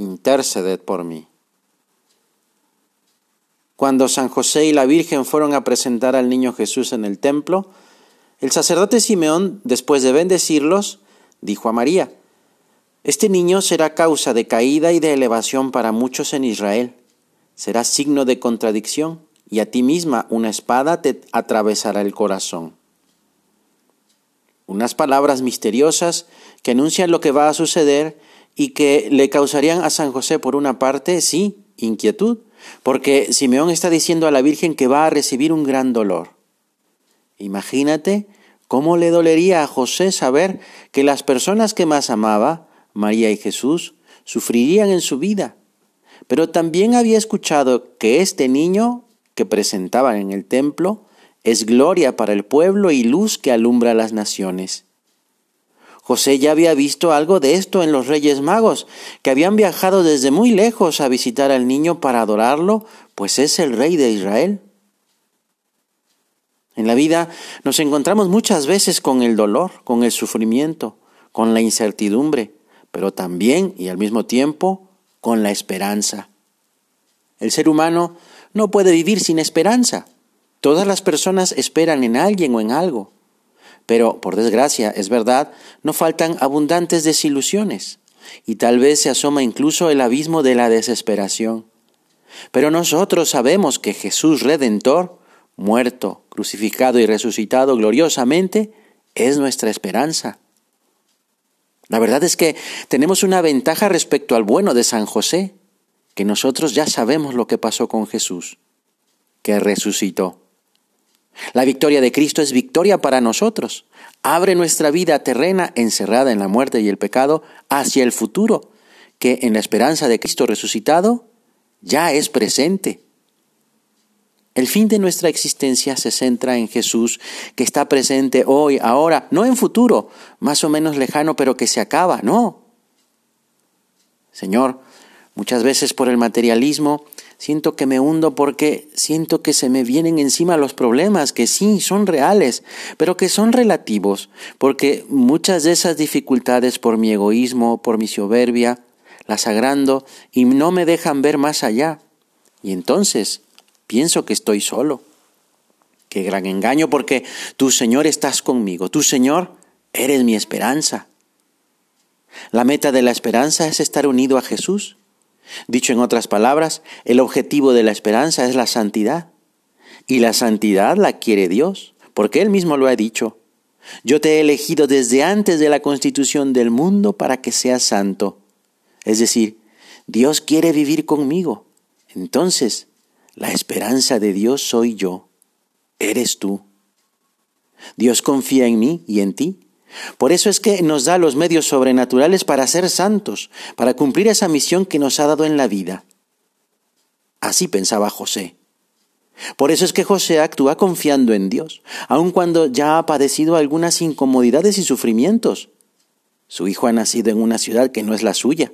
interceded por mí. Cuando San José y la Virgen fueron a presentar al niño Jesús en el templo, el sacerdote Simeón, después de bendecirlos, dijo a María, Este niño será causa de caída y de elevación para muchos en Israel, será signo de contradicción, y a ti misma una espada te atravesará el corazón. Unas palabras misteriosas que anuncian lo que va a suceder y que le causarían a San José, por una parte, sí, inquietud, porque Simeón está diciendo a la Virgen que va a recibir un gran dolor. Imagínate cómo le dolería a José saber que las personas que más amaba, María y Jesús, sufrirían en su vida. Pero también había escuchado que este niño que presentaban en el templo es gloria para el pueblo y luz que alumbra las naciones. José ya había visto algo de esto en los Reyes Magos, que habían viajado desde muy lejos a visitar al niño para adorarlo, pues es el rey de Israel. En la vida nos encontramos muchas veces con el dolor, con el sufrimiento, con la incertidumbre, pero también y al mismo tiempo con la esperanza. El ser humano no puede vivir sin esperanza. Todas las personas esperan en alguien o en algo. Pero, por desgracia, es verdad, no faltan abundantes desilusiones, y tal vez se asoma incluso el abismo de la desesperación. Pero nosotros sabemos que Jesús Redentor, muerto, crucificado y resucitado gloriosamente, es nuestra esperanza. La verdad es que tenemos una ventaja respecto al bueno de San José, que nosotros ya sabemos lo que pasó con Jesús, que resucitó. La victoria de Cristo es victoria para nosotros. Abre nuestra vida terrena encerrada en la muerte y el pecado hacia el futuro, que en la esperanza de Cristo resucitado ya es presente. El fin de nuestra existencia se centra en Jesús, que está presente hoy, ahora, no en futuro, más o menos lejano, pero que se acaba, no. Señor, muchas veces por el materialismo siento que me hundo porque siento que se me vienen encima los problemas, que sí, son reales, pero que son relativos, porque muchas de esas dificultades por mi egoísmo, por mi soberbia, las agrando y no me dejan ver más allá. Y entonces pienso que estoy solo. Qué gran engaño porque tu Señor estás conmigo, tu Señor eres mi esperanza. La meta de la esperanza es estar unido a Jesús Dicho en otras palabras, el objetivo de la esperanza es la santidad. Y la santidad la quiere Dios, porque Él mismo lo ha dicho. Yo te he elegido desde antes de la constitución del mundo para que seas santo. Es decir, Dios quiere vivir conmigo. Entonces, la esperanza de Dios soy yo. Eres tú. Dios confía en mí y en ti. Por eso es que nos da los medios sobrenaturales para ser santos, para cumplir esa misión que nos ha dado en la vida. Así pensaba José. Por eso es que José actúa confiando en Dios, aun cuando ya ha padecido algunas incomodidades y sufrimientos. Su hijo ha nacido en una ciudad que no es la suya.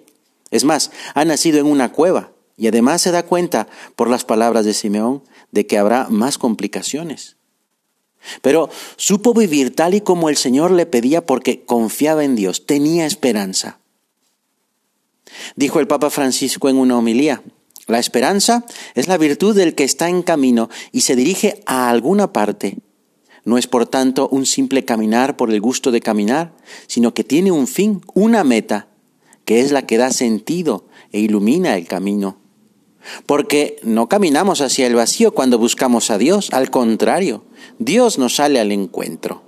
Es más, ha nacido en una cueva, y además se da cuenta, por las palabras de Simeón, de que habrá más complicaciones. Pero supo vivir tal y como el Señor le pedía porque confiaba en Dios, tenía esperanza. Dijo el Papa Francisco en una homilía, la esperanza es la virtud del que está en camino y se dirige a alguna parte. No es por tanto un simple caminar por el gusto de caminar, sino que tiene un fin, una meta, que es la que da sentido e ilumina el camino. Porque no caminamos hacia el vacío cuando buscamos a Dios, al contrario, Dios nos sale al encuentro.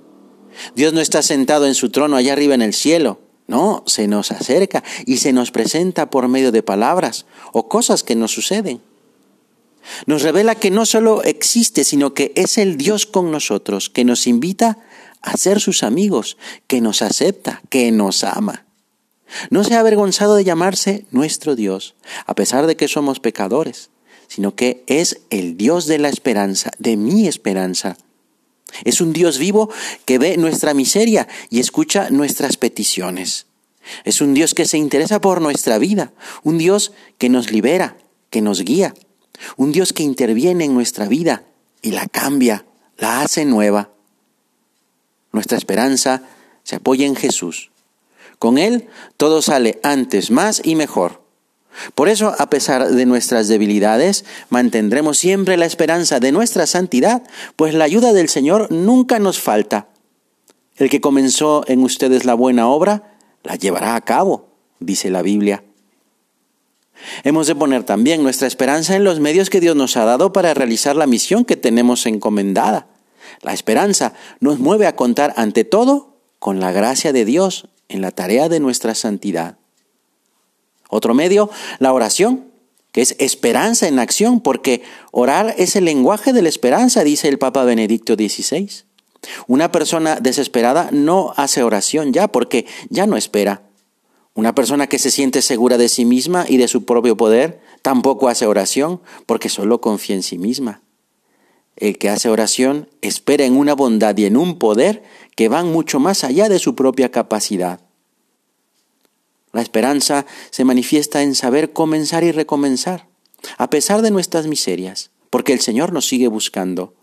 Dios no está sentado en su trono allá arriba en el cielo, no, se nos acerca y se nos presenta por medio de palabras o cosas que nos suceden. Nos revela que no solo existe, sino que es el Dios con nosotros, que nos invita a ser sus amigos, que nos acepta, que nos ama. No se ha avergonzado de llamarse nuestro Dios, a pesar de que somos pecadores, sino que es el Dios de la esperanza, de mi esperanza. Es un Dios vivo que ve nuestra miseria y escucha nuestras peticiones. Es un Dios que se interesa por nuestra vida, un Dios que nos libera, que nos guía, un Dios que interviene en nuestra vida y la cambia, la hace nueva. Nuestra esperanza se apoya en Jesús. Con Él todo sale antes, más y mejor. Por eso, a pesar de nuestras debilidades, mantendremos siempre la esperanza de nuestra santidad, pues la ayuda del Señor nunca nos falta. El que comenzó en ustedes la buena obra, la llevará a cabo, dice la Biblia. Hemos de poner también nuestra esperanza en los medios que Dios nos ha dado para realizar la misión que tenemos encomendada. La esperanza nos mueve a contar ante todo con la gracia de Dios en la tarea de nuestra santidad. Otro medio, la oración, que es esperanza en acción, porque orar es el lenguaje de la esperanza, dice el Papa Benedicto XVI. Una persona desesperada no hace oración ya, porque ya no espera. Una persona que se siente segura de sí misma y de su propio poder tampoco hace oración, porque solo confía en sí misma. El que hace oración espera en una bondad y en un poder que van mucho más allá de su propia capacidad. La esperanza se manifiesta en saber comenzar y recomenzar, a pesar de nuestras miserias, porque el Señor nos sigue buscando.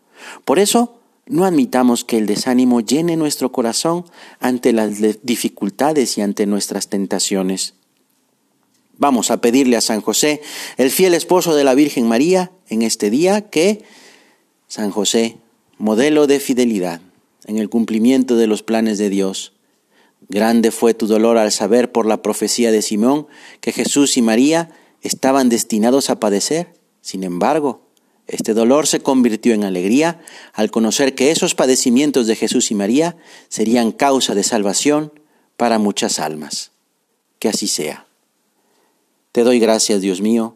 Por eso, no admitamos que el desánimo llene nuestro corazón ante las dificultades y ante nuestras tentaciones. Vamos a pedirle a San José, el fiel esposo de la Virgen María, en este día que San José, modelo de fidelidad en el cumplimiento de los planes de Dios, Grande fue tu dolor al saber por la profecía de Simón que Jesús y María estaban destinados a padecer. Sin embargo, este dolor se convirtió en alegría al conocer que esos padecimientos de Jesús y María serían causa de salvación para muchas almas. Que así sea. Te doy gracias, Dios mío,